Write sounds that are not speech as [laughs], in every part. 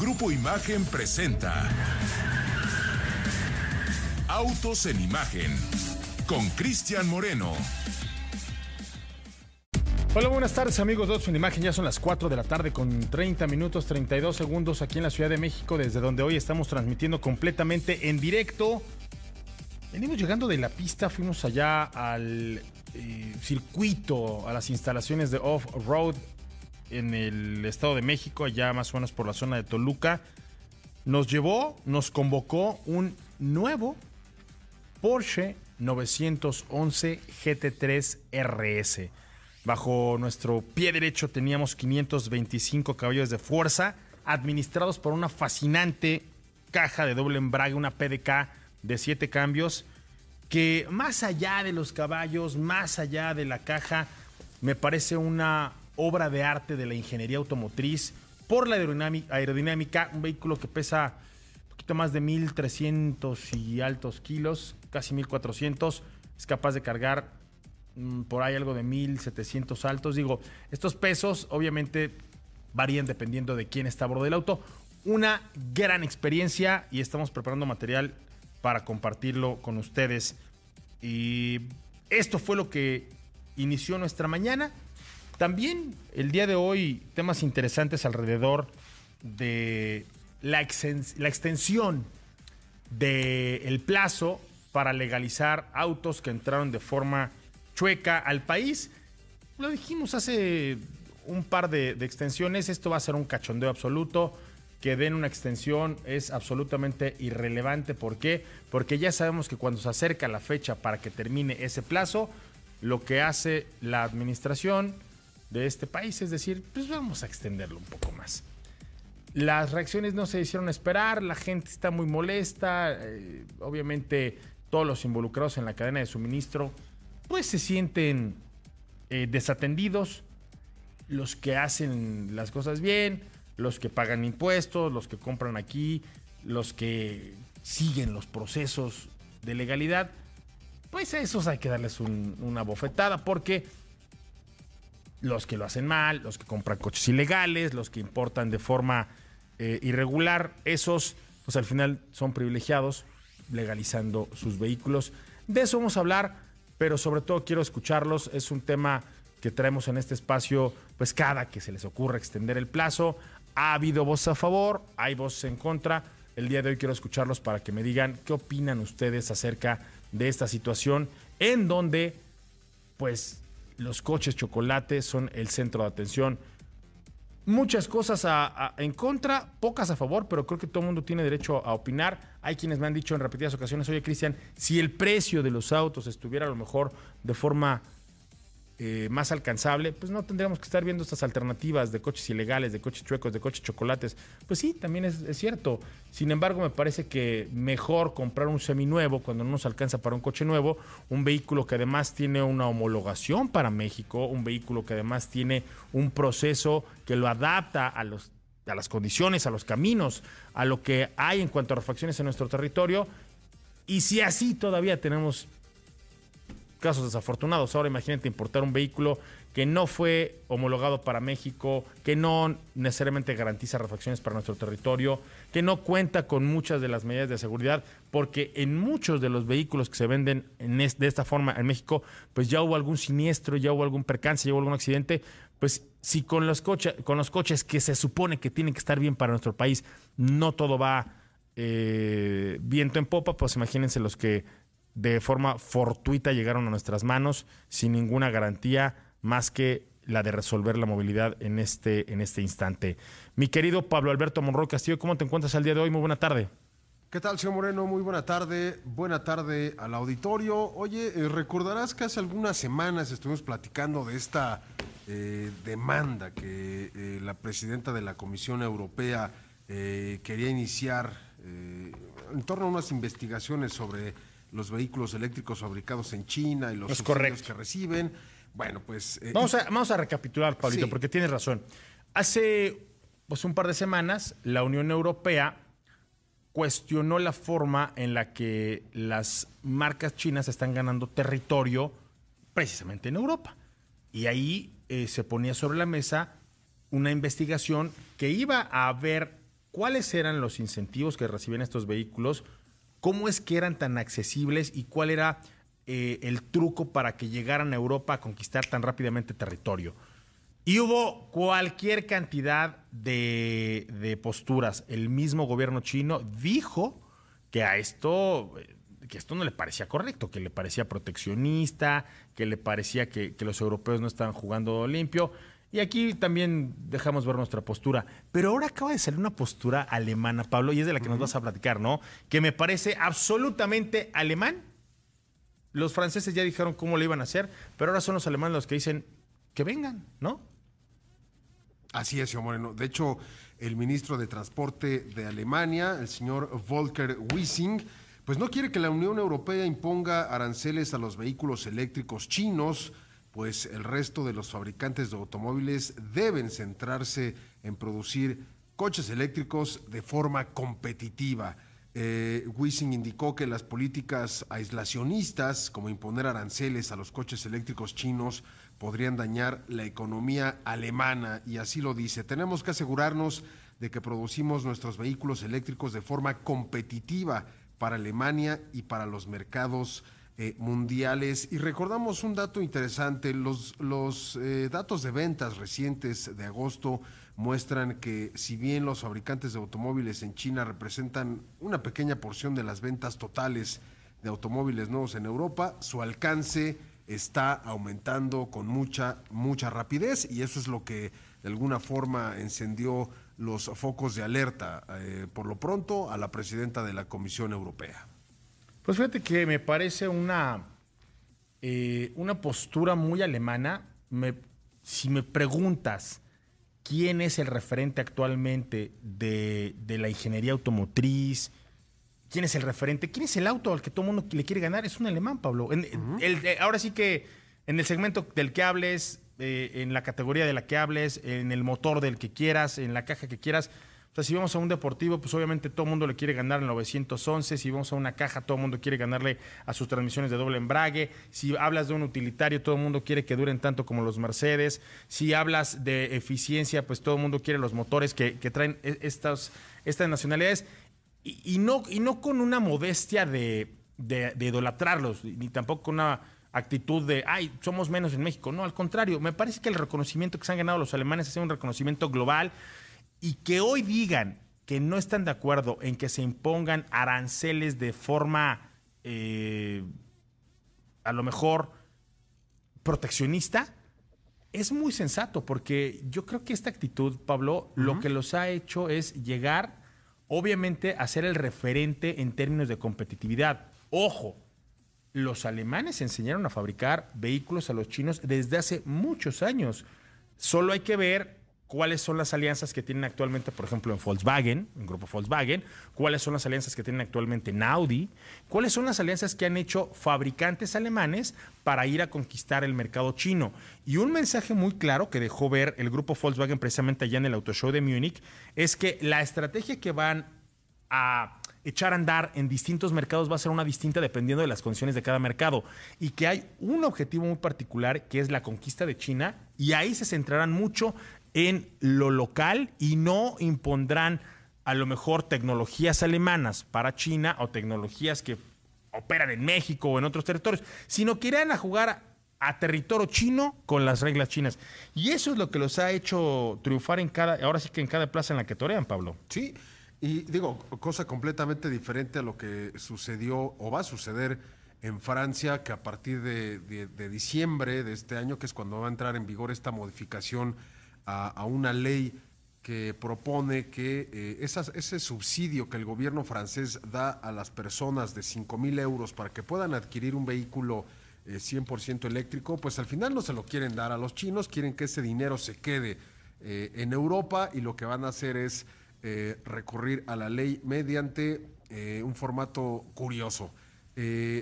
Grupo Imagen presenta Autos en Imagen con Cristian Moreno. Hola, buenas tardes amigos de Autos en Imagen. Ya son las 4 de la tarde con 30 minutos 32 segundos aquí en la Ciudad de México, desde donde hoy estamos transmitiendo completamente en directo. Venimos llegando de la pista, fuimos allá al eh, circuito, a las instalaciones de off-road en el Estado de México, allá más o menos por la zona de Toluca, nos llevó, nos convocó un nuevo Porsche 911 GT3 RS. Bajo nuestro pie derecho teníamos 525 caballos de fuerza, administrados por una fascinante caja de doble embrague, una PDK de 7 cambios, que más allá de los caballos, más allá de la caja, me parece una obra de arte de la ingeniería automotriz por la aerodinámica, un vehículo que pesa un poquito más de 1300 y altos kilos, casi 1400, es capaz de cargar mm, por ahí algo de 1700 altos. Digo, estos pesos obviamente varían dependiendo de quién está a bordo del auto. Una gran experiencia y estamos preparando material para compartirlo con ustedes. Y esto fue lo que inició nuestra mañana. También el día de hoy temas interesantes alrededor de la, extensión del plazo para legalizar autos que entraron de forma chueca al país. Lo dijimos hace un par de, de, extensiones, esto va a ser un cachondeo absoluto. Que den una extensión es absolutamente irrelevante. ¿Por qué? Porque ya sabemos que cuando se acerca la fecha para que termine ese plazo, lo que hace la administración de este país, es decir, pues vamos a extenderlo un poco más. Las reacciones no se hicieron esperar, la gente está muy molesta, eh, obviamente todos los involucrados en la cadena de suministro pues se sienten eh, desatendidos, los que hacen las cosas bien, los que pagan impuestos, los que compran aquí, los que siguen los procesos de legalidad, pues a esos hay que darles una bofetada porque los que lo hacen mal, los que compran coches ilegales, los que importan de forma eh, irregular, esos pues al final son privilegiados legalizando sus vehículos. De eso vamos a hablar, pero sobre todo quiero escucharlos. Es un tema que traemos en este espacio, pues cada que se les ocurra extender el plazo. Ha habido voces a favor, hay voces en contra. El día de hoy quiero escucharlos para que me digan qué opinan ustedes acerca de esta situación en donde, pues, los coches chocolate son el centro de atención. Muchas cosas en contra, pocas a favor, pero creo que todo el mundo tiene derecho a opinar. Hay quienes me han dicho en repetidas ocasiones, oye Cristian, si el precio de los autos estuviera a lo mejor de forma eh, más alcanzable, pues no tendríamos que estar viendo estas alternativas de coches ilegales, de coches chuecos, de coches chocolates. Pues sí, también es, cierto. Sin embargo, me parece que mejor comprar un seminuevo cuando no nos alcanza para un coche nuevo, un vehículo que además tiene una homologación para México, un vehículo que además tiene un proceso que lo adapta a los a las condiciones, a los caminos, a lo que hay en cuanto a refacciones en nuestro territorio. Y si así todavía tenemos casos desafortunados. Ahora imagínate importar un vehículo que no fue homologado para México, que no necesariamente garantiza refacciones para nuestro territorio, que no cuenta con muchas de las medidas de seguridad, porque en muchos de los vehículos que se venden de esta forma en México, pues ya hubo algún siniestro, ya hubo algún percance, ya hubo algún accidente, pues si con los, coches, con los coches que se supone que tienen que estar bien para nuestro país, no todo va eh, viento en popa, pues imagínense los que de forma fortuita llegaron a nuestras manos sin ninguna garantía más que la de resolver la movilidad en este, en este instante. Mi querido Pablo Alberto Monroy Castillo, ¿cómo te encuentras al día de hoy? Muy buena tarde. ¿Qué tal, señor Moreno? Muy buena tarde. Buena tarde al auditorio. Oye, eh, recordarás que hace algunas semanas estuvimos platicando de esta eh, demanda que eh, la presidenta de la Comisión Europea quería iniciar en torno a unas investigaciones sobre los vehículos eléctricos fabricados en China y los es que reciben. Bueno, pues... Eh, vamos, a, vamos a recapitular, Pablito, porque tienes razón. Hace pues, un par de semanas, la Unión Europea cuestionó la forma en la que las marcas chinas están ganando territorio precisamente en Europa. Y ahí eh, se ponía sobre la mesa una investigación que iba a ver cuáles eran los incentivos que recibían estos vehículos, cómo es que eran tan accesibles y cuál era eh, el truco para que llegaran a Europa a conquistar tan rápidamente territorio. Y hubo cualquier cantidad de, posturas. El mismo gobierno chino dijo que a esto que esto no le parecía correcto, que le parecía proteccionista, que le parecía que, que, los europeos no estaban jugando limpio. Y aquí también dejamos ver nuestra postura. Pero ahora acaba de salir una postura alemana, Pablo, y es de la que nos vas a platicar, ¿no? Que me parece absolutamente alemán. Los franceses ya dijeron cómo lo iban a hacer, pero ahora son los alemanes los que dicen que vengan, ¿no? Así es, señor Moreno. De hecho, el ministro de Transporte de Alemania, el señor Volker Wissing, pues no quiere que la Unión Europea imponga aranceles a los vehículos eléctricos chinos, pues el resto de los fabricantes de automóviles deben centrarse en producir coches eléctricos de forma competitiva. Eh, indicó que las políticas aislacionistas, como imponer aranceles a los coches eléctricos chinos, podrían dañar la economía alemana y así lo dice. Tenemos que asegurarnos de que producimos nuestros vehículos eléctricos de forma competitiva para Alemania y para los mercados eh, mundiales. Y recordamos un dato interesante, los, los eh, datos de ventas recientes de agosto muestran que si bien los fabricantes de automóviles en China representan una pequeña porción de las ventas totales de automóviles nuevos en Europa, su alcance está aumentando con mucha, mucha rapidez y eso es lo que de alguna forma encendió los focos de alerta, eh, por lo pronto, a la presidenta de la Comisión Europea. Pues fíjate que me parece una, eh, una postura muy alemana. Me, si me preguntas quién es el referente actualmente de, de la ingeniería automotriz, quién es el referente, quién es el auto al que todo el mundo le quiere ganar, es un alemán, Pablo. el, eh, ahora sí que en el segmento del que hables, eh, en la categoría de la que hables, en el motor del que quieras, en la caja que quieras. O sea, si vamos a un deportivo, pues obviamente todo el mundo le quiere ganar el 911. Si vamos a una caja, todo el mundo quiere ganarle a sus transmisiones de doble embrague. Si hablas de un utilitario, todo el mundo quiere que duren tanto como los Mercedes. Si hablas de eficiencia, pues todo el mundo quiere los motores que, traen e, estas, estas nacionalidades y, no, y no con una modestia de, de, idolatrarlos, ni tampoco con una actitud de, ay, somos menos en México. No, al contrario, me parece que el reconocimiento que se han ganado los alemanes es un reconocimiento global y que hoy digan que no están de acuerdo en que se impongan aranceles de forma, eh, a lo mejor, proteccionista, es muy sensato, porque yo creo que esta actitud, Pablo, lo que los ha hecho es llegar obviamente a ser el referente en términos de competitividad. Ojo, los alemanes enseñaron a fabricar vehículos a los chinos desde hace muchos años. Solo hay que ver cuáles son las alianzas que tienen actualmente, por ejemplo, en Volkswagen, en grupo Volkswagen, cuáles son las alianzas que tienen actualmente en Audi, cuáles son las alianzas que han hecho fabricantes alemanes para ir a conquistar el mercado chino. Y un mensaje muy claro que dejó ver el grupo Volkswagen precisamente allá en el Auto Show de Múnich es que la estrategia que van a echar a andar en distintos mercados va a ser una distinta dependiendo de las condiciones de cada mercado. Y que hay un objetivo muy particular que es la conquista de China y ahí se centrarán mucho en lo local y no impondrán a lo mejor tecnologías alemanas para China o tecnologías que operan en México o en otros territorios, sino que irán a jugar a territorio chino con las reglas chinas. Y eso es lo que los ha hecho triunfar en cada, ahora sí que en cada plaza en la que torean, Pablo. Sí, y digo, cosa completamente diferente a lo que sucedió o va a suceder en Francia, que a partir de, diciembre de este año, que es cuando va a entrar en vigor esta modificación a, una ley que propone que eh, ese subsidio que el gobierno francés da a las personas de 5 mil euros para que puedan adquirir un vehículo 100% eh, eléctrico, pues al final no se lo quieren dar a los chinos, quieren que ese dinero se quede eh, en Europa y lo que van a hacer es eh, recurrir a la ley mediante un formato curioso.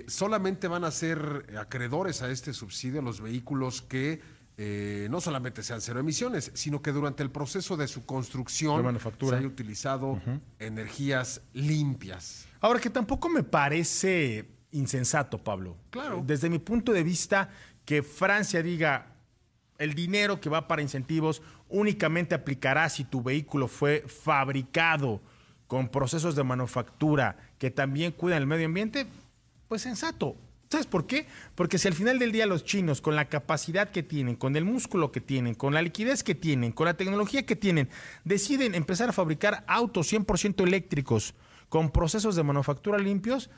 Solamente van a ser acreedores a este subsidio los vehículos que no solamente sean cero emisiones, sino que durante el proceso de su construcción se haya utilizado energías limpias. Ahora que tampoco me parece insensato, Pablo. Claro. Desde mi punto de vista, que Francia diga el dinero que va para incentivos únicamente aplicará si tu vehículo fue fabricado con procesos de manufactura que también cuidan el medio ambiente, pues sensato. ¿Sabes por qué? Porque si al final del día los chinos, con la capacidad que tienen, con el músculo que tienen, con la liquidez que tienen, con la tecnología que tienen, deciden empezar a fabricar autos 100% eléctricos con procesos de manufactura limpios,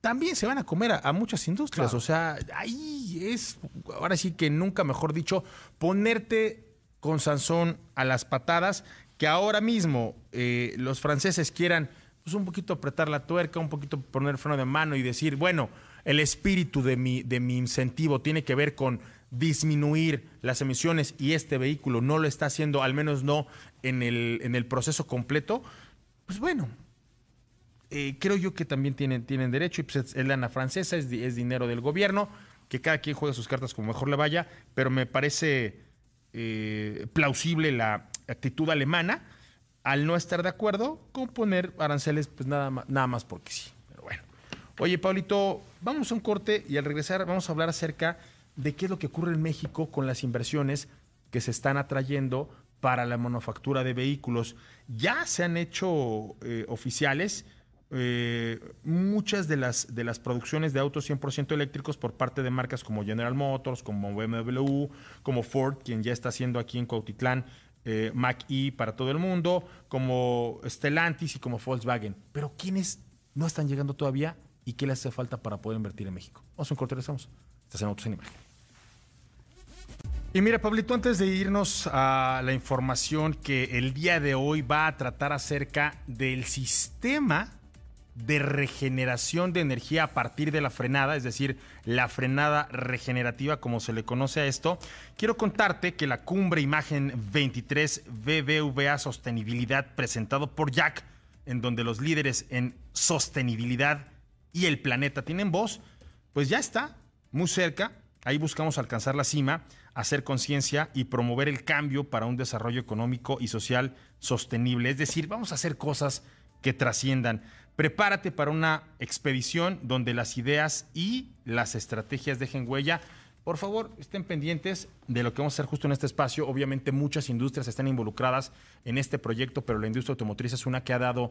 también se van a comer a, muchas industrias. O sea, ahí es, ahora sí que nunca mejor dicho, ponerte con Sansón a las patadas, que ahora mismo eh, los franceses quieran pues, un poquito apretar la tuerca, un poquito poner freno de mano y decir, bueno, el espíritu de mi, de mi incentivo tiene que ver con disminuir las emisiones y este vehículo no lo está haciendo, al menos no en el, en el proceso completo, pues bueno, eh, creo yo que también tienen, tienen derecho, y pues es lana francesa, es, es, dinero del gobierno, que cada quien juegue sus cartas como mejor le vaya, pero me parece eh, plausible la actitud alemana al no estar de acuerdo con poner aranceles, pues nada más, nada más porque sí. Oye, Paulito, vamos a un corte y al regresar vamos a hablar acerca de qué es lo que ocurre en México con las inversiones que se están atrayendo para la manufactura de vehículos. Ya se han hecho eh, oficiales eh, muchas de las, de las producciones de autos 100% eléctricos por parte de marcas como General Motors, como BMW, como Ford, quien ya está haciendo aquí en Cuautitlán eh, Mac-E para todo el mundo, como Stellantis y como Volkswagen. Pero ¿quiénes no están llegando todavía? Y qué le hace falta para poder invertir en México. Vamos a un corte, regresamos. Estás en Autos en Imagen. Y mira, Pablito, antes de irnos a la información que el día de hoy va a tratar acerca del sistema de regeneración de energía a partir de la frenada, es decir, la frenada regenerativa como se le conoce a esto, quiero contarte que la cumbre Imagen 23 BBVA Sostenibilidad presentado por Jack, en donde los líderes en sostenibilidad y el planeta tienen voz, pues ya está, muy cerca. Ahí buscamos alcanzar la cima, hacer conciencia y promover el cambio para un desarrollo económico y social sostenible. Es decir, vamos a hacer cosas que trasciendan. Prepárate para una expedición donde las ideas y las estrategias dejen huella. Por favor, estén pendientes de lo que vamos a hacer justo en este espacio. Obviamente muchas industrias están involucradas en este proyecto, pero la industria automotriz es una que ha dado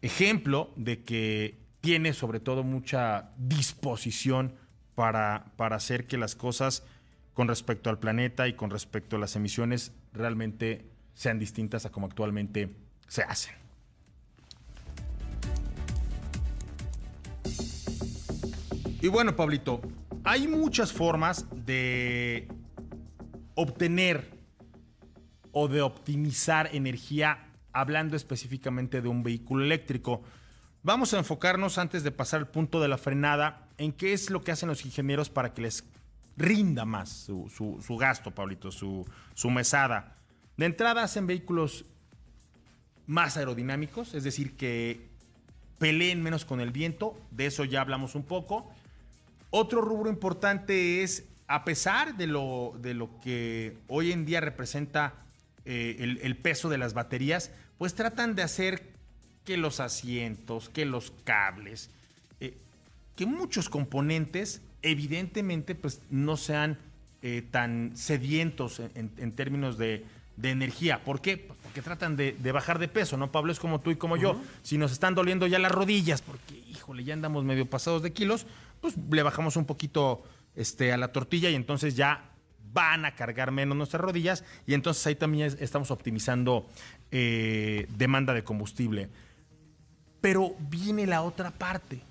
ejemplo de que tiene sobre todo mucha disposición para, para hacer que las cosas con respecto al planeta y con respecto a las emisiones realmente sean distintas a como actualmente se hacen. Y bueno, Pablito, hay muchas formas de obtener o de optimizar energía hablando específicamente de un vehículo eléctrico. Vamos a enfocarnos antes de pasar al punto de la frenada en qué es lo que hacen los ingenieros para que les rinda más su, gasto, Pablito, su, mesada. De entrada hacen vehículos más aerodinámicos, es decir, que peleen menos con el viento, de eso ya hablamos un poco. Otro rubro importante es, a pesar de lo, de lo que hoy en día representa eh, el, peso de las baterías, pues tratan de hacer que los asientos, que los cables, eh, que muchos componentes evidentemente pues no sean eh, tan sedientos en, términos de, energía. ¿Por qué? Pues, porque tratan de, bajar de peso, ¿no? Pablo es como tú y como yo. Si nos están doliendo ya las rodillas, porque híjole, ya andamos medio pasados de kilos, pues le bajamos un poquito este, a la tortilla y entonces ya van a cargar menos nuestras rodillas y entonces ahí también estamos optimizando eh, demanda de combustible. Pero viene la otra parte.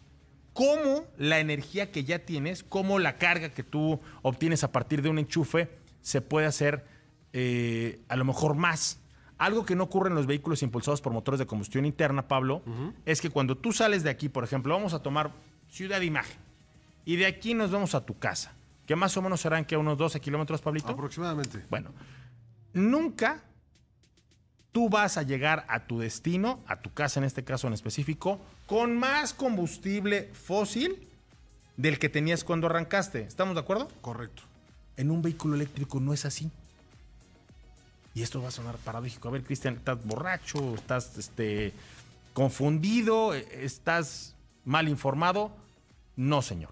¿Cómo la energía que ya tienes, cómo la carga que tú obtienes a partir de un enchufe se puede hacer eh, a lo mejor más? Algo que no ocurre en los vehículos impulsados por motores de combustión interna, Pablo, es que cuando tú sales de aquí, por ejemplo, vamos a tomar Ciudad de Imagen y de aquí nos vamos a tu casa, que más o menos serán que unos 12 kilómetros, Pablito. Aproximadamente. Bueno, nunca tú vas a llegar a tu destino, a tu casa en este caso en específico, con más combustible fósil del que tenías cuando arrancaste. ¿Estamos de acuerdo? Correcto. En un vehículo eléctrico no es así. Y esto va a sonar paradójico. A ver, Cristian, ¿estás borracho? ¿Estás este, confundido? ¿Estás mal informado? No, señor.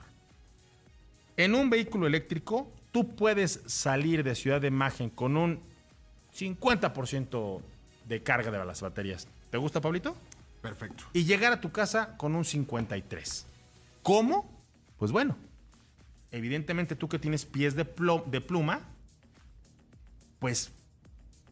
En un vehículo eléctrico, tú puedes salir de Ciudad de Imagen con un 50% de carga de las baterías. ¿Te gusta, Pablito? Perfecto. Y llegar a tu casa con un 53. ¿Cómo? Pues bueno, evidentemente tú que tienes pies de, de pluma, pues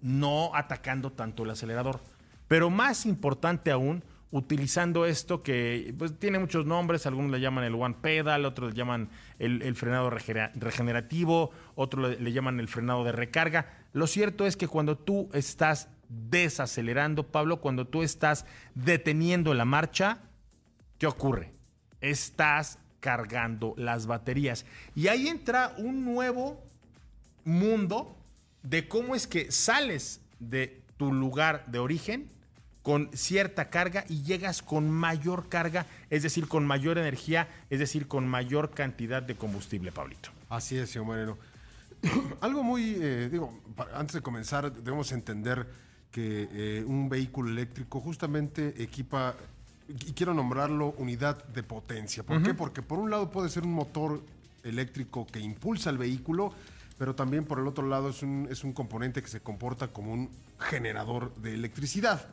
no atacando tanto el acelerador. Pero más importante aún, utilizando esto que pues, tiene muchos nombres, algunos le llaman el one pedal, otros le llaman el, frenado regenerativo, otros le, le, llaman el frenado de recarga. Lo cierto es que cuando tú estás desacelerando, Pablo, cuando tú estás deteniendo la marcha, ¿qué ocurre? Estás cargando las baterías. Y ahí entra un nuevo mundo de cómo es que sales de tu lugar de origen con cierta carga y llegas con mayor carga, es decir, con mayor energía, es decir, con mayor cantidad de combustible, Pablito. Así es, señor Moreno. [clears throat] Algo muy, eh, digo, antes de comenzar, debemos entender que eh, un vehículo eléctrico justamente equipa, y quiero nombrarlo unidad de potencia. ¿Por qué? Porque por un lado puede ser un motor eléctrico que impulsa el vehículo, pero también por el otro lado es un, es un componente que se comporta como un generador de electricidad.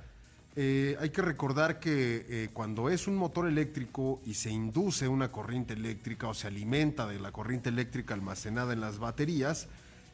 Eh, hay que recordar que eh, cuando es un motor eléctrico y se induce una corriente eléctrica o se alimenta de la corriente eléctrica almacenada en las baterías,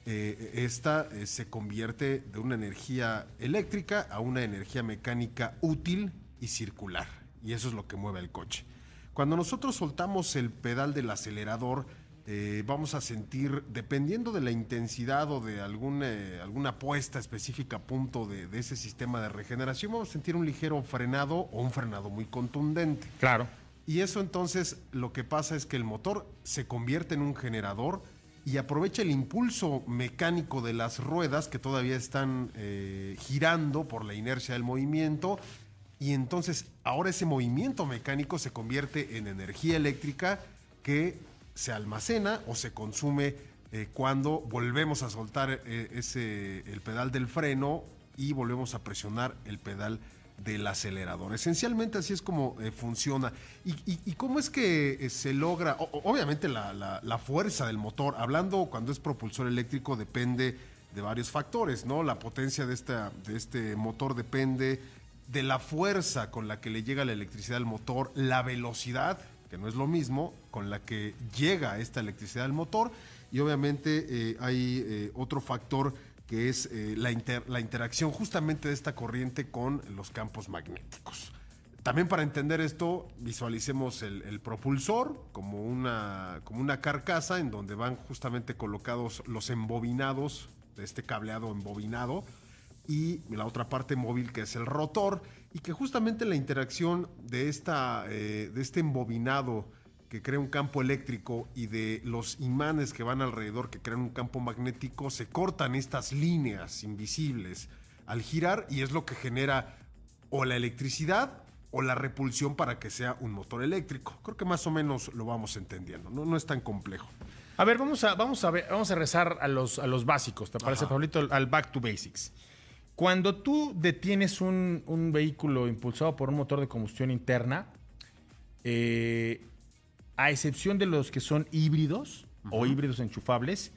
eh, esta se convierte de una energía eléctrica a una energía mecánica útil y circular. Y eso es lo que mueve el coche. Cuando nosotros soltamos el pedal del acelerador, eh, vamos a sentir, dependiendo de la intensidad o de alguna, alguna puesta específica a punto de, ese sistema de regeneración, vamos a sentir un ligero frenado o un frenado muy contundente. Claro. Y eso entonces lo que pasa es que el motor se convierte en un generador y aprovecha el impulso mecánico de las ruedas que todavía están eh, girando por la inercia del movimiento. Y entonces ahora ese movimiento mecánico se convierte en energía eléctrica que se almacena o se consume eh, cuando volvemos a soltar eh, ese, el pedal del freno y volvemos a presionar el pedal acelerador. Esencialmente así es como eh, funciona. ¿Y, cómo es que se logra? obviamente la, fuerza del motor, hablando cuando es propulsor eléctrico, depende de varios factores, ¿no? La potencia de, esta, de este motor depende de la fuerza con la que le llega la electricidad al motor, la velocidad que no es lo mismo, con la que llega esta electricidad al motor. Y obviamente eh, hay eh, otro factor que es eh, la, la interacción justamente de esta corriente con los campos magnéticos. También para entender esto, visualicemos el, propulsor como una, como una carcasa en donde van justamente colocados los embobinados de este cableado embobinado y la otra parte móvil que es el rotor y que justamente la interacción de, esta, eh, de este embobinado que crea un campo eléctrico y de los imanes que van alrededor que crean un campo magnético, se cortan estas líneas invisibles al girar y es lo que genera o la electricidad o la repulsión para que sea un motor eléctrico. Creo que más o menos lo vamos entendiendo, no, no es tan complejo. A ver, vamos a, vamos a, ver, vamos a rezar a los, a los básicos, ¿te parece, Pablito? Al back to basics. Cuando tú detienes un, vehículo impulsado por un motor de combustión interna, eh, a excepción de los que son híbridos o híbridos enchufables,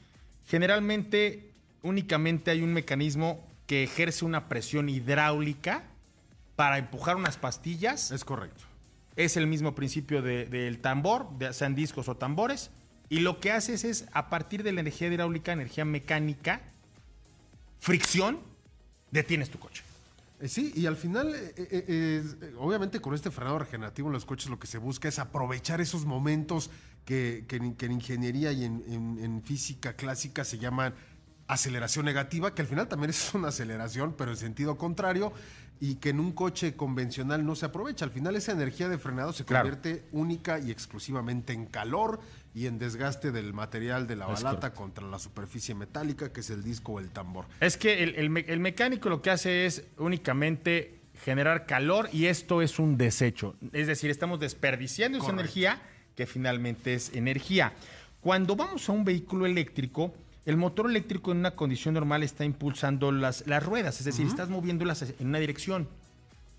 generalmente únicamente hay un mecanismo que ejerce una presión hidráulica para empujar unas pastillas. Es correcto. Es el mismo principio del tambor, sean discos o tambores. Y lo que haces es, a partir de la energía hidráulica, energía mecánica, fricción, detienes tu coche. Eh, sí, y al final, eh, eh, obviamente con este frenado regenerativo en los coches lo que se busca es aprovechar esos momentos que, en, ingeniería y en, física clásica se llaman aceleración negativa, que al final también es una aceleración, pero en sentido contrario, y que en un coche convencional no se aprovecha. Al final esa energía de frenado se convierte única y exclusivamente en calor y en desgaste del material de la balata contra la superficie metálica, que es el disco o el tambor. Es que el, mecánico lo que hace es únicamente generar calor y esto es un desecho. Es decir, estamos desperdiciando esa energía que finalmente es energía. Cuando vamos a un vehículo eléctrico, el motor eléctrico en una condición normal está impulsando las, las ruedas, es decir, estás moviéndolas en una dirección.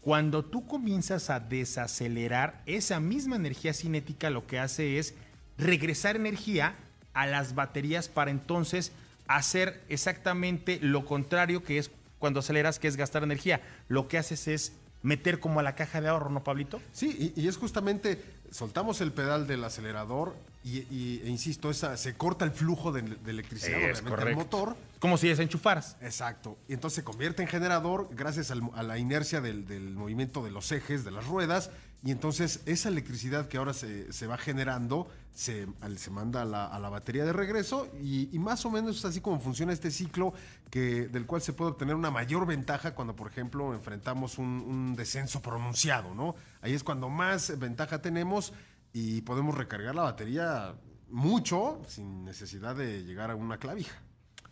Cuando tú comienzas a desacelerar, esa misma energía cinética lo que hace es regresar energía a las baterías para entonces hacer exactamente lo contrario que es cuando aceleras, que es gastar energía. Lo que haces es meter como a la caja de ahorro, ¿no, Pablito? Sí, y, y es justamente, soltamos el pedal del acelerador y, y- e insisto, esa, se corta el flujo de, de electricidad, Es obviamente, al motor. Como si desenchufaras. Exacto. Y entonces se convierte en generador gracias al- a la inercia del, del movimiento de los ejes, de las ruedas. Y entonces esa electricidad que ahora se, se va generando se, se manda a la, a la batería de regreso. Y, y más o menos es así como funciona este ciclo que, del cual se puede obtener una mayor ventaja cuando, por ejemplo, enfrentamos un, un descenso pronunciado. ¿no? Ahí es cuando más ventaja tenemos y podemos recargar la batería mucho sin necesidad de llegar a una clavija.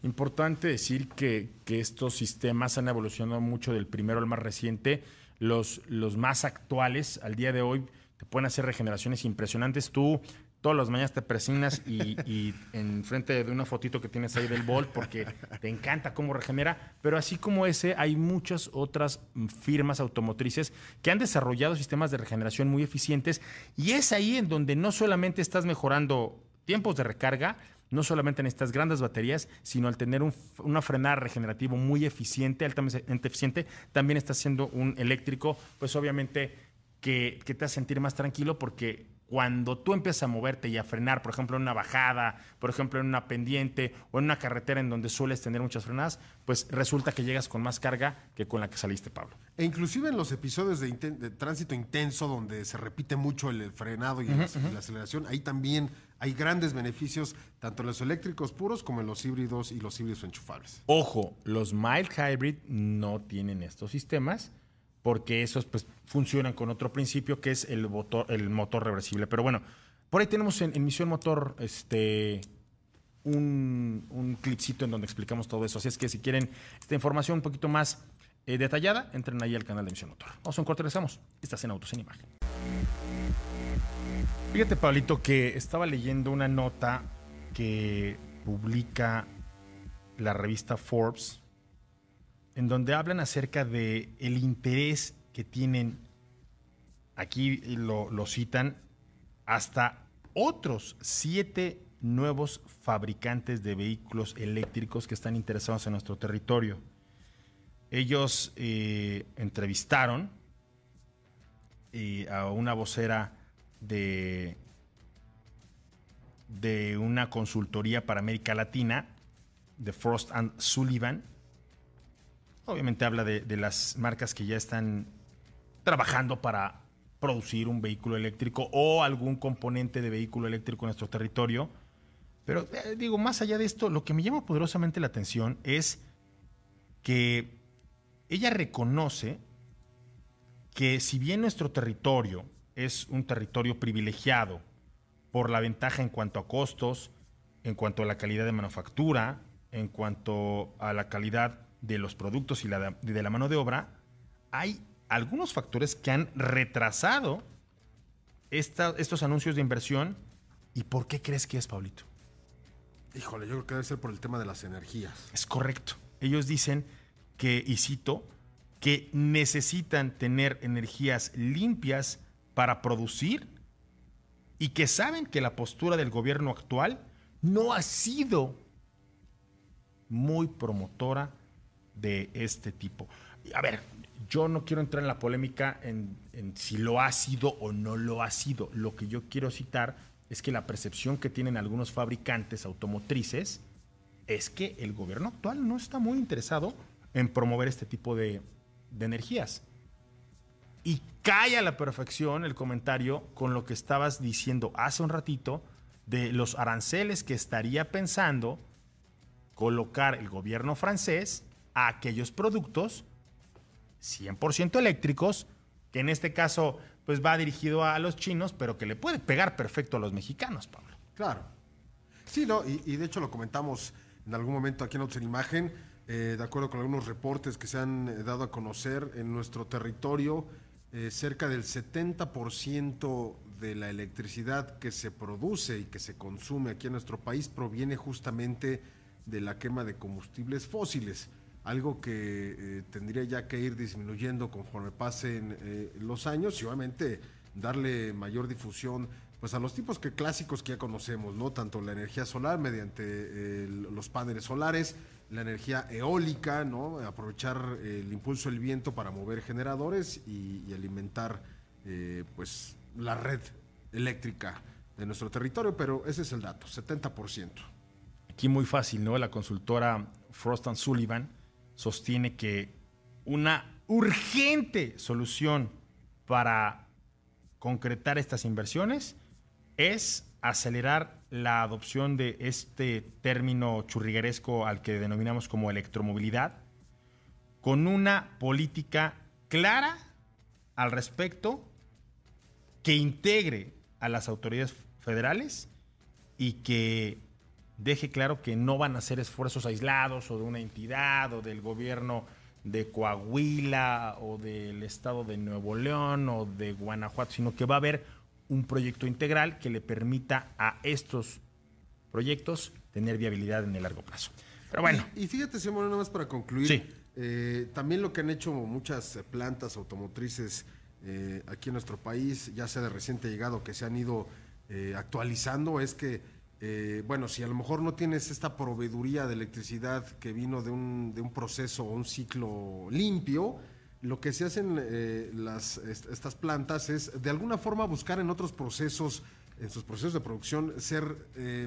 Importante decir que, que estos sistemas han evolucionado mucho del primero al más reciente. Los, los más actuales, al día de hoy, te pueden hacer regeneraciones impresionantes. Tú todas las mañanas te presignas y, y en frente de una fotito que tienes ahí del Bolt porque te encanta cómo regenera. Pero así como ese, hay muchas otras firmas automotrices que han desarrollado sistemas de regeneración muy eficientes. Y es ahí en donde no solamente estás mejorando tiempos de recarga, no solamente en estas grandes baterías, sino al tener un, una frenada regenerativo muy eficiente, altamente eficiente, también está siendo un eléctrico, pues obviamente que, que te hace sentir más tranquilo porque cuando tú empiezas a moverte y a frenar, por ejemplo, en una bajada, por ejemplo, en una pendiente o en una carretera en donde sueles tener muchas frenadas, pues resulta que llegas con más carga que con la que saliste, Pablo. E inclusive en los episodios de, inten- de tránsito intenso donde se repite mucho el, el frenado y, y la aceleración, ahí también hay grandes beneficios, tanto en los eléctricos puros como en los híbridos y los híbridos enchufables. Ojo, los mild hybrid no tienen estos sistemas porque esos pues funcionan con otro principio que es el motor, el motor reversible. Pero bueno, por ahí tenemos en, en Misión Motor este un, un clipcito en donde explicamos todo eso. Así es que si quieren esta información un poquito más eh, detallada, entren ahí al canal de Misión Motor. Vamos a un corte, regresamos. Estás en Autos en Imagen. Fíjate, Pablito, que estaba leyendo una nota que publica la revista Forbes, en donde hablan acerca de el interés que tienen, aquí lo, citan, hasta otros siete nuevos fabricantes de vehículos eléctricos que están interesados en nuestro territorio. Ellos eh, entrevistaron eh, a una vocera de, de una consultoría para América Latina, de Frost and Sullivan. Obviamente habla de, de las marcas que ya están trabajando para producir un vehículo eléctrico o algún componente de vehículo eléctrico en nuestro territorio. Pero eh, digo, más allá de esto, lo que me llama poderosamente la atención es que ella reconoce que si bien nuestro territorio es un territorio privilegiado por la ventaja en cuanto a costos, en cuanto a la calidad de manufactura, en cuanto a la calidad de los productos y la de, de la mano de obra, hay algunos factores que han retrasado esta- estos anuncios de inversión. ¿Y por qué crees que es, Pablito? Híjole, yo creo que debe ser por el tema de las energías. Es correcto. Ellos dicen que, y cito, que necesitan tener energías limpias para producir y que saben que la postura del gobierno actual no ha sido muy promotora de este tipo. A ver, yo no quiero entrar en la polémica en, si lo ha sido o no lo ha sido. Lo que yo quiero citar es que la percepción que tienen algunos fabricantes automotrices es que el gobierno actual no está muy interesado en promover este tipo de, de energías. Y cae a la perfección el comentario con lo que estabas diciendo hace un ratito de los aranceles que estaría pensando colocar el gobierno francés a aquellos productos 100% eléctricos, que en este caso pues va dirigido a los chinos, pero que le puede pegar perfecto a los mexicanos, Pablo. Claro. Sí, no, y, de hecho lo comentamos en algún momento aquí en Autos en Imagen, eh, de acuerdo con algunos reportes que se han eh, dado a conocer en nuestro territorio, eh, cerca del 70% de la electricidad que se produce y que se consume aquí en nuestro país proviene justamente de la quema de combustibles fósiles, algo que tendría ya que ir disminuyendo conforme pasen los años y obviamente darle mayor difusión pues a los tipos que clásicos que ya conocemos, ¿no? Tanto la energía solar mediante los paneles solares, la energía eólica, ¿no? Aprovechar el impulso del viento para mover generadores y, y alimentar eh, pues la red eléctrica de nuestro territorio, pero ese es el dato, 70%. Aquí muy fácil, ¿no? La consultora Frost and Sullivan sostiene que una urgente solución para concretar estas inversiones es acelerar la adopción de este término churrigueresco al que denominamos como electromovilidad, con una política clara al respecto que integre a las autoridades federales y que deje claro que no van a ser esfuerzos aislados o de una entidad o del gobierno de Coahuila o del estado de Nuevo León o de Guanajuato, sino que va a haber un proyecto integral que le permita a estos proyectos tener viabilidad en el largo plazo. Pero bueno. Y, fíjate, Simón, nada más para concluir. Eh, también lo que han hecho muchas plantas automotrices eh, aquí en nuestro país, ya sea de reciente llegado, que se han ido eh, actualizando, es que, eh, bueno, si a lo mejor no tienes esta proveeduría de electricidad que vino de un, de un proceso o un ciclo limpio, lo que se hacen las, estas plantas es de alguna forma buscar en otros procesos, en sus procesos de producción, ser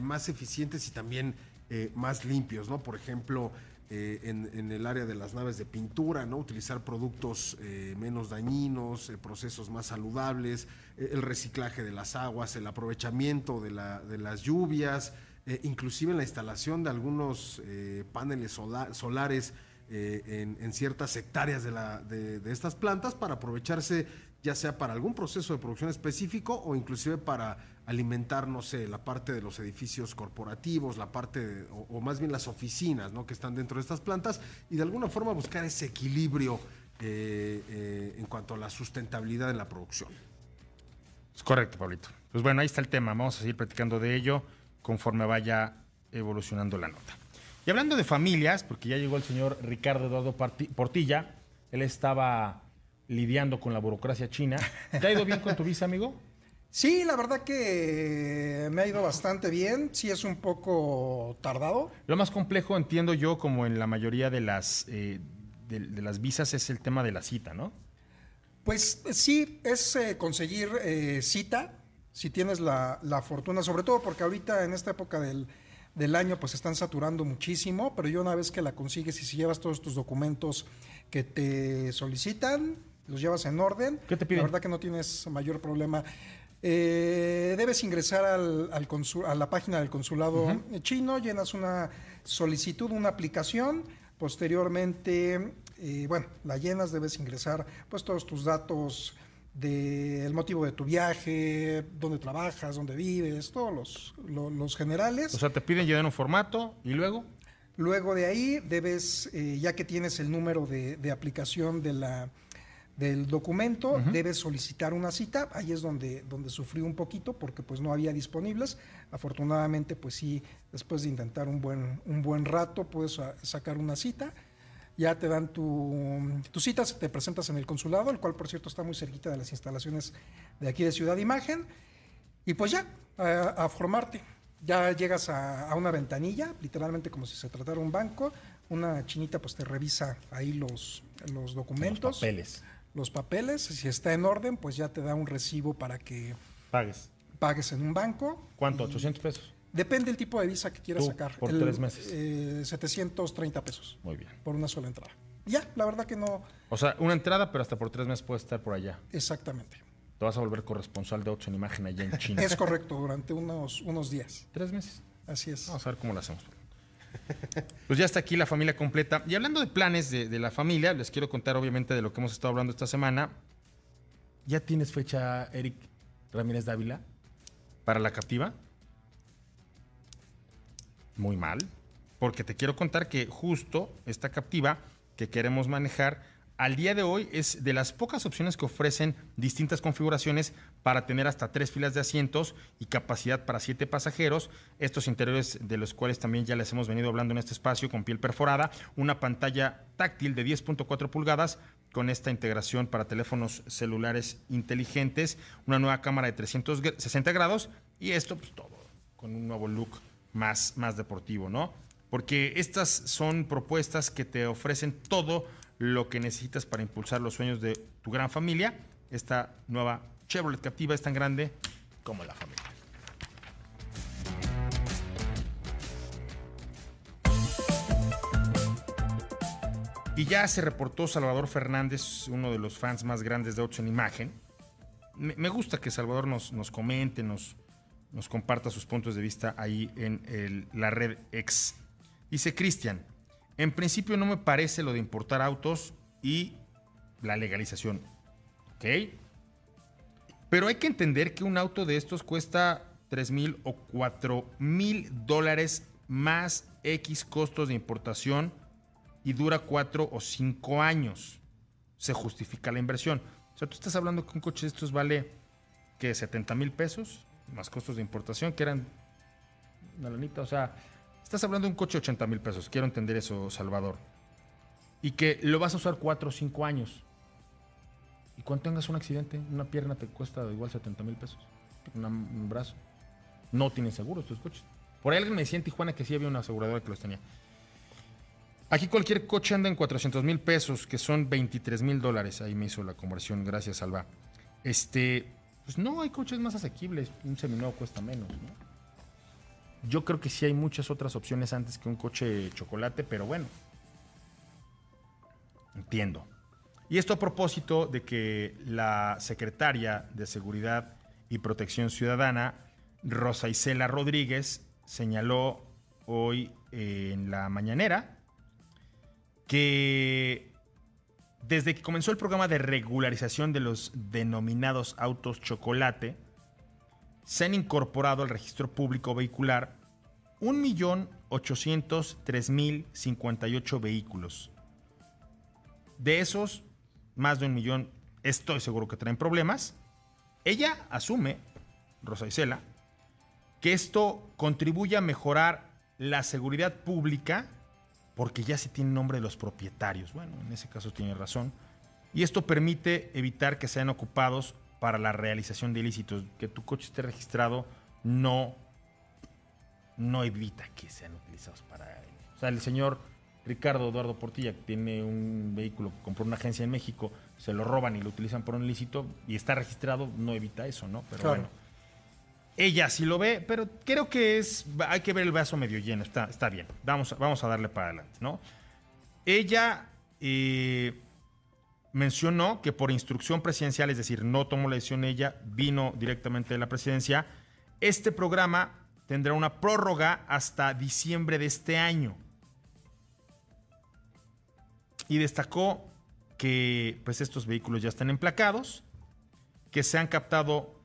más eficientes y también más limpios, ¿no? Por ejemplo, eh, en, el área de las naves de pintura, ¿no? Utilizar productos eh, menos dañinos, eh, procesos más saludables, el reciclaje de las aguas, el aprovechamiento de, las lluvias, inclusive en la instalación de algunos paneles solares en, ciertas hectáreas de, de estas plantas para aprovecharse ya sea para algún proceso de producción específico o inclusive para alimentar, no sé, la parte de los edificios corporativos, la parte, o, más bien las oficinas, ¿no? Que están dentro de estas plantas y de alguna forma buscar ese equilibrio eh, eh, en cuanto a la sustentabilidad en la producción. Es correcto, Pablito. Pues bueno, ahí está el tema. Vamos a seguir platicando de ello conforme vaya evolucionando la nota. Y hablando de familias, porque ya llegó el señor Ricardo Eduardo Portilla, él estaba lidiando con la burocracia china. ¿Te ha ido bien con tu visa, amigo? Sí, la verdad que me ha ido bastante bien. Sí es un poco tardado. Lo más complejo, entiendo yo, como en la mayoría de las, eh, de, las visas, es el tema de la cita, ¿no? Pues sí, es eh, conseguir eh, cita, si tienes la, fortuna, sobre todo porque ahorita en esta época del, del año pues están saturando muchísimo, pero yo una vez que la consigues y si llevas todos tus documentos que te solicitan, los llevas en orden, ¿Qué te piden? la verdad que no tienes mayor problema. Eh, debes ingresar al, a la página del consulado chino, llenas una solicitud, una aplicación, posteriormente, eh, bueno, la llenas, debes ingresar pues todos tus datos del motivo de tu viaje, dónde trabajas, dónde vives, todos los, los, generales. O sea, te piden llenar un formato y luego... Luego de ahí debes, eh, ya que tienes el número de, de aplicación de la del documento, debes solicitar una cita, ahí es donde, donde sufrí un poquito porque pues no había disponibles, afortunadamente pues sí, después de intentar un buen, un buen rato puedes sacar una cita, ya te dan tu, tu cita, te presentas en el consulado, el cual por cierto está muy cerquita de las instalaciones de aquí de Ciudad Imagen, y pues ya, a, formarte, ya llegas a, a, una ventanilla, literalmente como si se tratara un banco, una chinita pues te revisa ahí los, los documentos. Los papeles los papeles, si está en orden, pues ya te da un recibo para que pagues. Pagues en un banco. ¿Cuánto? ¿800 pesos? Depende del tipo de visa que quieras sacar. Por tres meses. Eh, 730 pesos. Muy bien. Por una sola entrada. Ya, la verdad que no. O sea, una entrada, pero hasta por tres meses puedes estar por allá. Exactamente. Te vas a volver corresponsal de Ocho en Imagen allá en [laughs] China. es correcto, durante unos, unos días. ¿Tres meses? Así es. Vamos a ver cómo lo hacemos. Pues ya está aquí la familia completa. Y hablando de planes de, la familia, les quiero contar obviamente de lo que hemos estado hablando esta semana. ¿Ya tienes fecha, Eric Ramírez Dávila, para la captiva? Muy mal, porque te quiero contar que justo esta captiva que queremos manejar al día de hoy es de las pocas opciones que ofrecen distintas configuraciones para tener hasta tres filas de asientos y capacidad para siete pasajeros. Estos interiores de los cuales también ya les hemos venido hablando en este espacio con piel perforada, una pantalla táctil de 10.4 pulgadas con esta integración para teléfonos celulares inteligentes, una nueva cámara de 360 grados y esto pues todo con un nuevo look más, más deportivo, ¿no? Porque estas son propuestas que te ofrecen todo lo que necesitas para impulsar los sueños de tu gran familia. Esta nueva Chevrolet Captiva es tan grande como la familia. Y ya se reportó Salvador Fernández, uno de los fans más grandes de Autos en Imagen. Me, gusta que Salvador nos, nos comente, nos, nos comparta sus puntos de vista ahí en la red X. Dice Cristian, en principio no me parece lo de importar autos y la legalización. ¿Ok? Pero hay que entender que un auto de estos cuesta 3 mil o 4 mil dólares más X costos de importación y dura 4 o 5 años. Se justifica la inversión. O sea, tú estás hablando que un coche de estos vale que 70 mil pesos más costos de importación que eran una lanita. O sea, Estás hablando de un coche de 80 mil pesos. Quiero entender eso, Salvador. Y que lo vas a usar 4 o 5 años. Y cuando tengas un accidente, una pierna te cuesta igual 70 mil pesos. un brazo. No tienen seguro estos coches. Por ahí alguien me decía en Tijuana que sí había una aseguradora que los tenía. Aquí cualquier coche anda en 400 mil pesos, que son 23 mil dólares. Ahí me hizo la conversión, gracias, Alba. Este, pues no, hay coches más asequibles. Un seminuevo cuesta menos, ¿no? Yo creo que sí hay muchas otras opciones antes que un coche chocolate, pero bueno. Entiendo. Y esto a propósito de que la secretaria de Seguridad y Protección Ciudadana, Rosa Isela Rodríguez, señaló hoy en la mañanera que desde que comenzó el programa de regularización de los denominados autos chocolate, se han incorporado al registro público vehicular 1.803.058 vehículos. De esos, más de un millón estoy seguro que traen problemas. Ella asume, Rosa Isela, que esto contribuye a mejorar la seguridad pública porque ya se tiene nombre de los propietarios. Bueno, en ese caso tiene razón. Y esto permite evitar que sean ocupados para la realización de ilícitos. Que tu coche esté registrado no, no evita que sean utilizados para... O sea, el señor Ricardo Eduardo Portilla, que tiene un vehículo que compró una agencia en México, se lo roban y lo utilizan por un ilícito y está registrado, no evita eso, ¿no? Pero bueno. Ella sí lo ve, pero creo que es. Hay que ver el vaso medio lleno, está, está bien. Vamos, vamos a darle para adelante, ¿no? Ella eh, mencionó que por instrucción presidencial, es decir, no tomó la decisión ella, vino directamente de la presidencia, este programa tendrá una prórroga hasta diciembre de este año. Y destacó que pues, estos vehículos ya están emplacados, que se han captado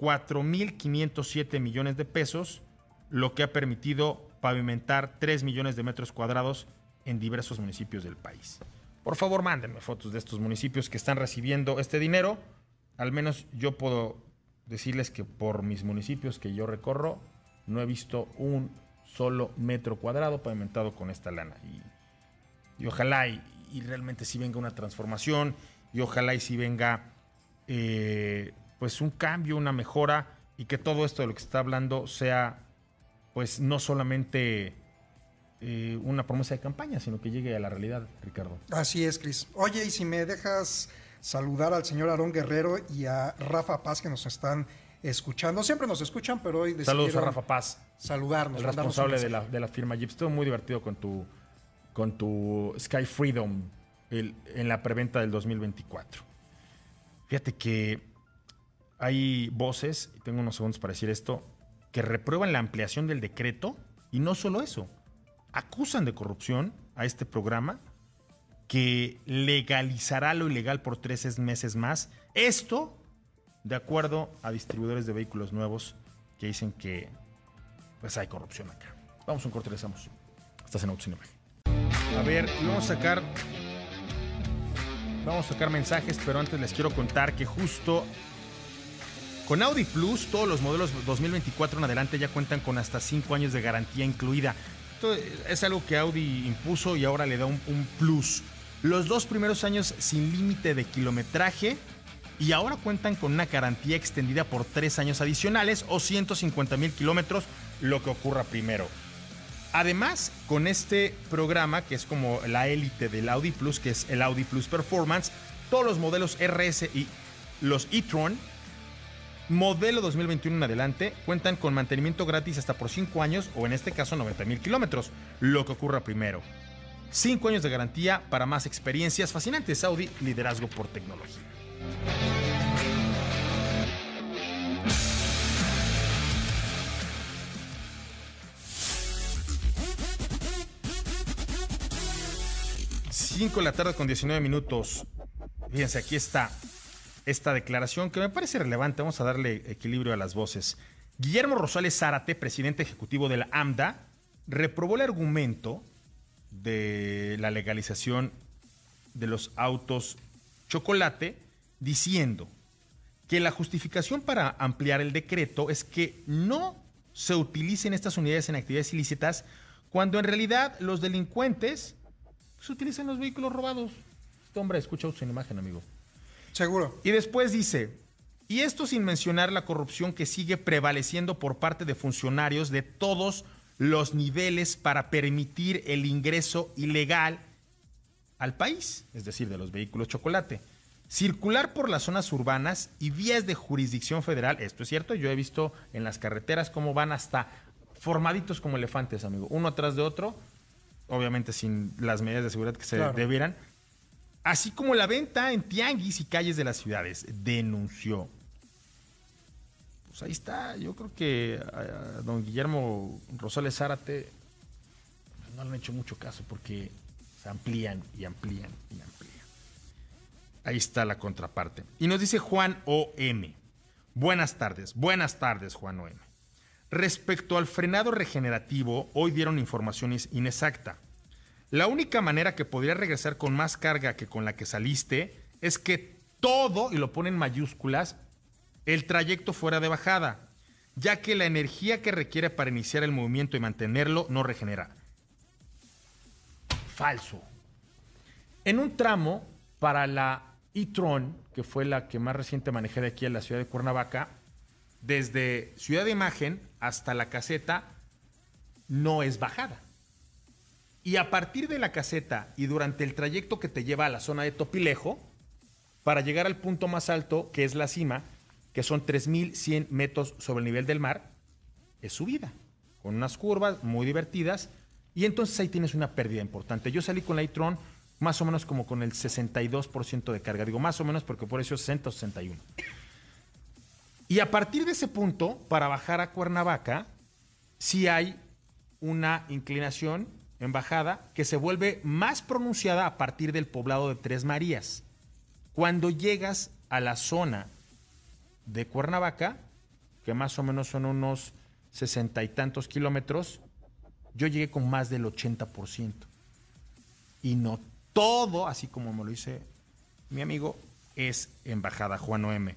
4.507 millones de pesos, lo que ha permitido pavimentar 3 millones de metros cuadrados en diversos municipios del país. Por favor, mándenme fotos de estos municipios que están recibiendo este dinero. Al menos yo puedo decirles que por mis municipios que yo recorro, no he visto un solo metro cuadrado pavimentado con esta lana. Y, ojalá y, realmente sí venga una transformación y ojalá y sí venga eh, pues un cambio, una mejora y que todo esto de lo que se está hablando sea pues no solamente eh, una promesa de campaña, sino que llegue a la realidad, Ricardo. Así es, Cris. Oye, y si me dejas saludar al señor Aarón Guerrero y a Rafa Paz que nos están escuchando. Siempre nos escuchan, pero hoy Saludos a Rafa Paz. Saludarnos. El responsable de la, de la, firma Jeep. Estuvo muy divertido con tu, con tu Sky Freedom en la preventa del 2024. Fíjate que hay voces, y tengo unos segundos para decir esto, que reprueban la ampliación del decreto y no solo eso acusan de corrupción a este programa que legalizará lo ilegal por tres meses más. Esto de acuerdo a distribuidores de vehículos nuevos que dicen que pues hay corrupción acá. Vamos a un corte, regresamos. Estás en Autos. A ver, vamos a sacar vamos a sacar mensajes, pero antes les quiero contar que justo con Audi Plus, todos los modelos 2024 en adelante ya cuentan con hasta 5 años de garantía incluida. Esto es algo que Audi impuso y ahora le da un, plus. Los dos primeros años sin límite de kilometraje y ahora cuentan con una garantía extendida por 3 años adicionales o 150 mil kilómetros, lo que ocurra primero. Además, con este programa, que es como la élite del Audi Plus, que es el Audi Plus Performance, todos los modelos RS y los e-tron, modelo 2021 en adelante, cuentan con mantenimiento gratis hasta por 5 años o en este caso 90 mil kilómetros, lo que ocurra primero. 5 años de garantía para más experiencias fascinantes. Audi, liderazgo por tecnología. Cinco de la tarde con 19 minutos. Fíjense, aquí está esta declaración que me parece relevante. Vamos a darle equilibrio a las voces. Guillermo Rosales Zárate, presidente ejecutivo de la AMDA, reprobó el argumento de la legalización de los autos chocolate diciendo que la justificación para ampliar el decreto es que no se utilicen estas unidades en actividades ilícitas cuando en realidad los delincuentes se utilizan los vehículos robados. Este hombre escucha su imagen, amigo. Seguro. Y después dice, y esto sin mencionar la corrupción que sigue prevaleciendo por parte de funcionarios de todos los niveles para permitir el ingreso ilegal al país, es decir, de los vehículos chocolate. Circular por las zonas urbanas y vías de jurisdicción federal, esto es cierto, yo he visto en las carreteras cómo van hasta formaditos como elefantes, amigo, uno atrás de otro, obviamente sin las medidas de seguridad que se Claro. debieran, así como la venta en tianguis y calles de las ciudades, denunció. Pues ahí está, yo creo que a, don Guillermo Rosales Zárate no le han hecho mucho caso porque se amplían y amplían y amplían. Ahí está la contraparte. Y nos dice Juan O.M. Buenas tardes, buenas tardes, Juan O.M. Respecto al frenado regenerativo, hoy dieron información inexacta. La única manera que podría regresar con más carga que con la que saliste es que todo, y lo ponen en mayúsculas, el trayecto fuera de bajada, ya que la energía que requiere para iniciar el movimiento y mantenerlo no regenera. Falso. En un tramo para la e-tron, que fue la que más reciente manejé de aquí a la ciudad de Cuernavaca, desde Ciudad de Imagen hasta la caseta, no es bajada. Y a partir de la caseta y durante el trayecto que te lleva a la zona de Topilejo, para llegar al punto más alto, que es la cima, que son 3.100 metros sobre el nivel del mar, es subida, con unas curvas muy divertidas, y entonces ahí tienes una pérdida importante. Yo salí con la e-tron más o menos como con el 62% de carga, digo más o menos porque por eso es 60 o 61. Y a partir de ese punto, para bajar a Cuernavaca, sí hay una inclinación en bajada que se vuelve más pronunciada a partir del poblado de Tres Marías. Cuando llegas a la zona de Cuernavaca, que más o menos son unos sesenta y tantos kilómetros, yo llegué con más del 80%. Y no todo, así como me lo dice mi amigo, es en bajada, Juan OM.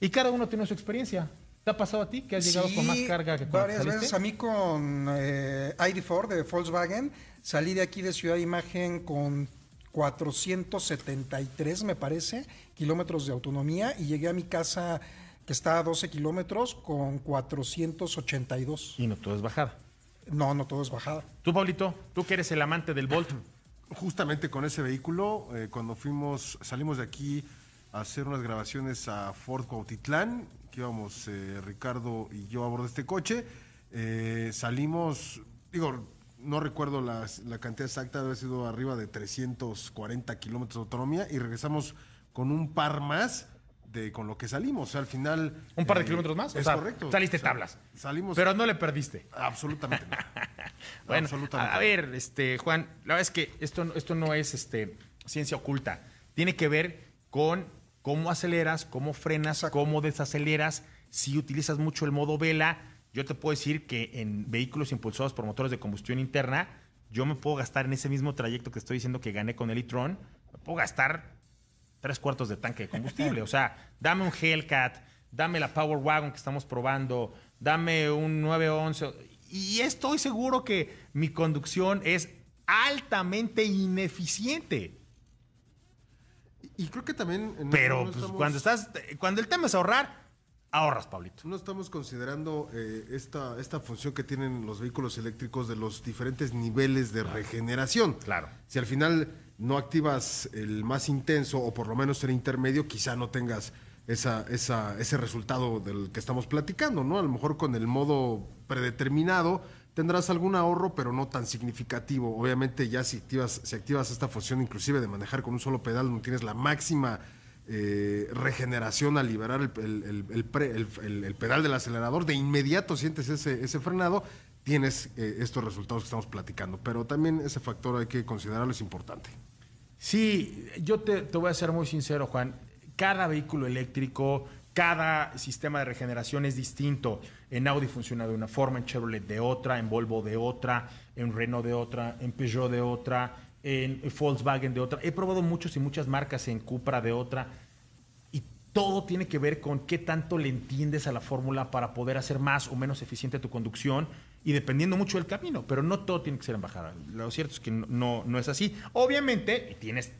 Y cada uno tiene su experiencia. ¿Te ha pasado a ti que has llegado con más carga que cuando varias saliste? veces a mí con eh, ID4 de Volkswagen salí de aquí de Ciudad de Imagen con 473 me parece kilómetros de autonomía y llegué a mi casa que está a 12 kilómetros con 482 Y no todo es bajada. no no todo es bajada Tú, Pablito, tú que eres el amante del Volt. Justamente con ese vehículo, eh, cuando fuimos, salimos de aquí a hacer unas grabaciones a Fort Cuautitlán, que íbamos eh, Ricardo y yo a bordo de este coche, eh, salimos, digo, no recuerdo las- la cantidad exacta, debe haber sido arriba de 340 kilómetros de autonomía y regresamos con un par más de con lo que salimos. O sea, al final... ¿Un par de eh, kilómetros más? O Es sea, correcto. saliste O sea, tablas. Salimos... Pero no le perdiste. Absolutamente no. [laughs] Bueno, Absolutamente a, ver, este, Juan, la verdad es que esto, no- esto no es este, ciencia oculta. Tiene que ver con cómo aceleras, cómo frenas, Exacto. cómo desaceleras. Si utilizas mucho el modo vela, yo te puedo decir que en vehículos impulsados por motores de combustión interna, yo me puedo gastar en ese mismo trayecto que estoy diciendo que gané con el e-tron, me puedo gastar tres cuartos de tanque de combustible. O sea, dame un Hellcat, dame la Power Wagon que estamos probando, dame un 911. Y estoy seguro que mi conducción es altamente ineficiente. Y creo que también... no- Pero no pues, estamos- cuando estás, cuando el tema es ahorrar, ahorras, Pablito. No estamos considerando eh, esta, esta función que tienen los vehículos eléctricos de los diferentes niveles de regeneración. Claro. Si al final no activas el más intenso o por lo menos el intermedio, quizá no tengas esa, esa, ese resultado del que estamos platicando, ¿no? A lo mejor con el modo predeterminado tendrás algún ahorro, pero no tan significativo. Obviamente ya si activas, si activas esta función inclusive de manejar con un solo pedal, no tienes la máxima eh, regeneración al liberar el, pedal del acelerador, de inmediato sientes ese, frenado, tienes eh, estos resultados que estamos platicando. Pero también ese factor hay que considerarlo, es importante. Sí, yo te voy a ser muy sincero, Juan. Cada vehículo eléctrico, cada sistema de regeneración es distinto. En Audi funciona de una forma, en Chevrolet de otra, en Volvo de otra, en Renault de otra, en Peugeot de otra, en Volkswagen de otra. He probado muchos y muchas marcas en Cupra de otra. Y todo tiene que ver con qué tanto le entiendes a la fórmula para poder hacer más o menos eficiente tu conducción y dependiendo mucho del camino, pero no todo tiene que ser en bajada. Lo cierto es que no, no, es así. Obviamente, tienes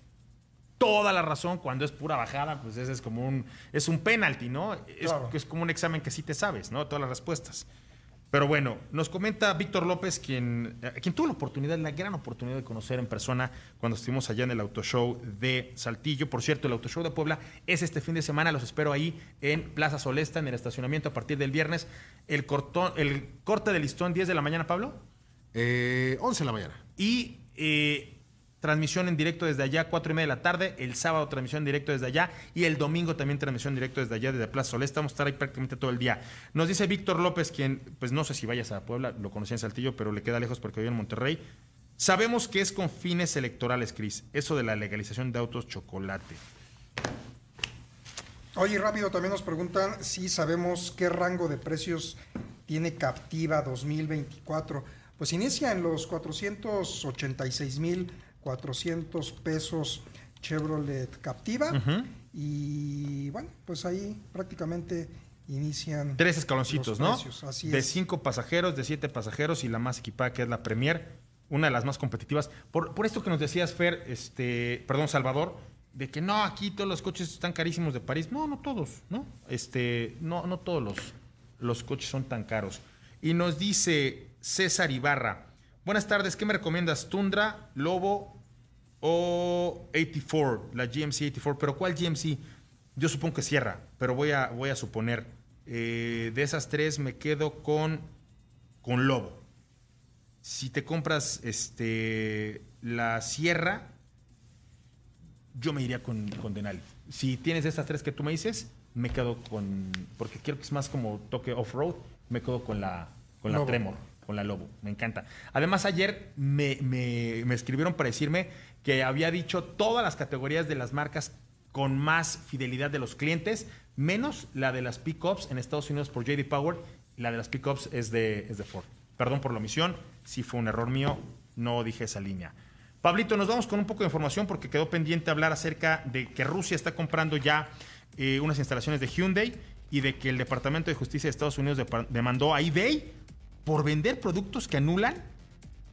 toda la razón, cuando es pura bajada, pues ese es como un, es un penalty, ¿no? Es, Claro. es como un examen que sí te sabes, ¿no? Todas las respuestas. Pero bueno, nos comenta Víctor López, quien, a quien tuvo la oportunidad, la gran oportunidad de conocer en persona cuando estuvimos allá en el Auto Show de Saltillo. Por cierto, el Auto Show de Puebla es este fin de semana. Los espero ahí en Plaza Solesta, en el estacionamiento a partir del viernes. El, cortón, el corte de listón, 10 de la mañana, Pablo. Eh, 11 de la mañana. Y eh, transmisión en directo desde allá, 4 y media de la tarde. El sábado transmisión en directo desde allá. Y el domingo también transmisión en directo desde allá, desde Plaza Solesta. Vamos a estar ahí prácticamente todo el día. Nos dice Víctor López, quien, pues no sé si vayas a Puebla, lo conocí en Saltillo, pero le queda lejos porque vive en Monterrey. Sabemos que es con fines electorales, Cris. Eso de la legalización de autos chocolate. Oye, rápido, también nos preguntan si sabemos qué rango de precios tiene Captiva 2024. Pues inicia en los 486.400 pesos Chevrolet Captiva. Y bueno, pues ahí prácticamente inician. Tres escaloncitos, ¿no? así de es. cinco pasajeros, de siete pasajeros y la más equipada que es la Premier, una de las más competitivas. Por, por esto que nos decías, Fer, este, perdón, Salvador, de que no, aquí todos los coches están carísimos de París. No, no todos, ¿no? Este, no, no todos los, los coches son tan caros. Y nos dice César Ibarra, buenas tardes, ¿qué me recomiendas? Tundra, Lobo o 84, la GMC 84, pero ¿cuál GMC? Yo supongo que Sierra, pero voy a, voy a suponer. Eh, de esas tres me quedo con, con Lobo. Si te compras este, la Sierra, yo me iría con, con Denali. Si tienes estas tres que tú me dices, me quedo con. Porque quiero que es más como toque off-road, me quedo con la, con la. Tremor, con la Lobo. Me encanta. Además, ayer me, me- me escribieron para decirme que había dicho todas las categorías de las marcas con más fidelidad de los clientes, menos la de las pickups en Estados Unidos por JD Power. La de las pickups es de, es de Ford. Perdón por la omisión, sí fue un error mío, no dije esa línea. Pablito, nos vamos con un poco de información porque quedó pendiente hablar acerca de que Rusia está comprando ya eh, unas instalaciones de Hyundai y de que el Departamento de Justicia de Estados Unidos demandó a eBay por vender productos que anulan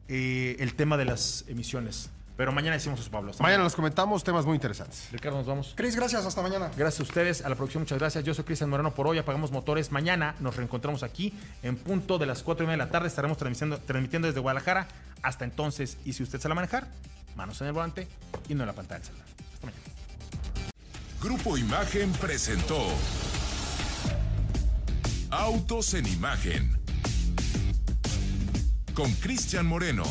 eh, el tema de las emisiones. Pero mañana decimos eso, Pablo. Hasta Mañana los comentamos, temas muy interesantes. Ricardo, nos vamos. Cris, gracias, hasta mañana. Gracias a ustedes, a la producción, muchas gracias. Yo soy Cristian Moreno por hoy, apagamos motores. Mañana nos reencontramos aquí en punto de las 4 y media de la tarde. Estaremos transmitiendo, transmitiendo desde Guadalajara. Hasta entonces, y si usted sale a manejar, manos en el volante y no en la pantalla del celular. Hasta mañana. Grupo Imagen presentó Autos en Imagen con Cristian Moreno.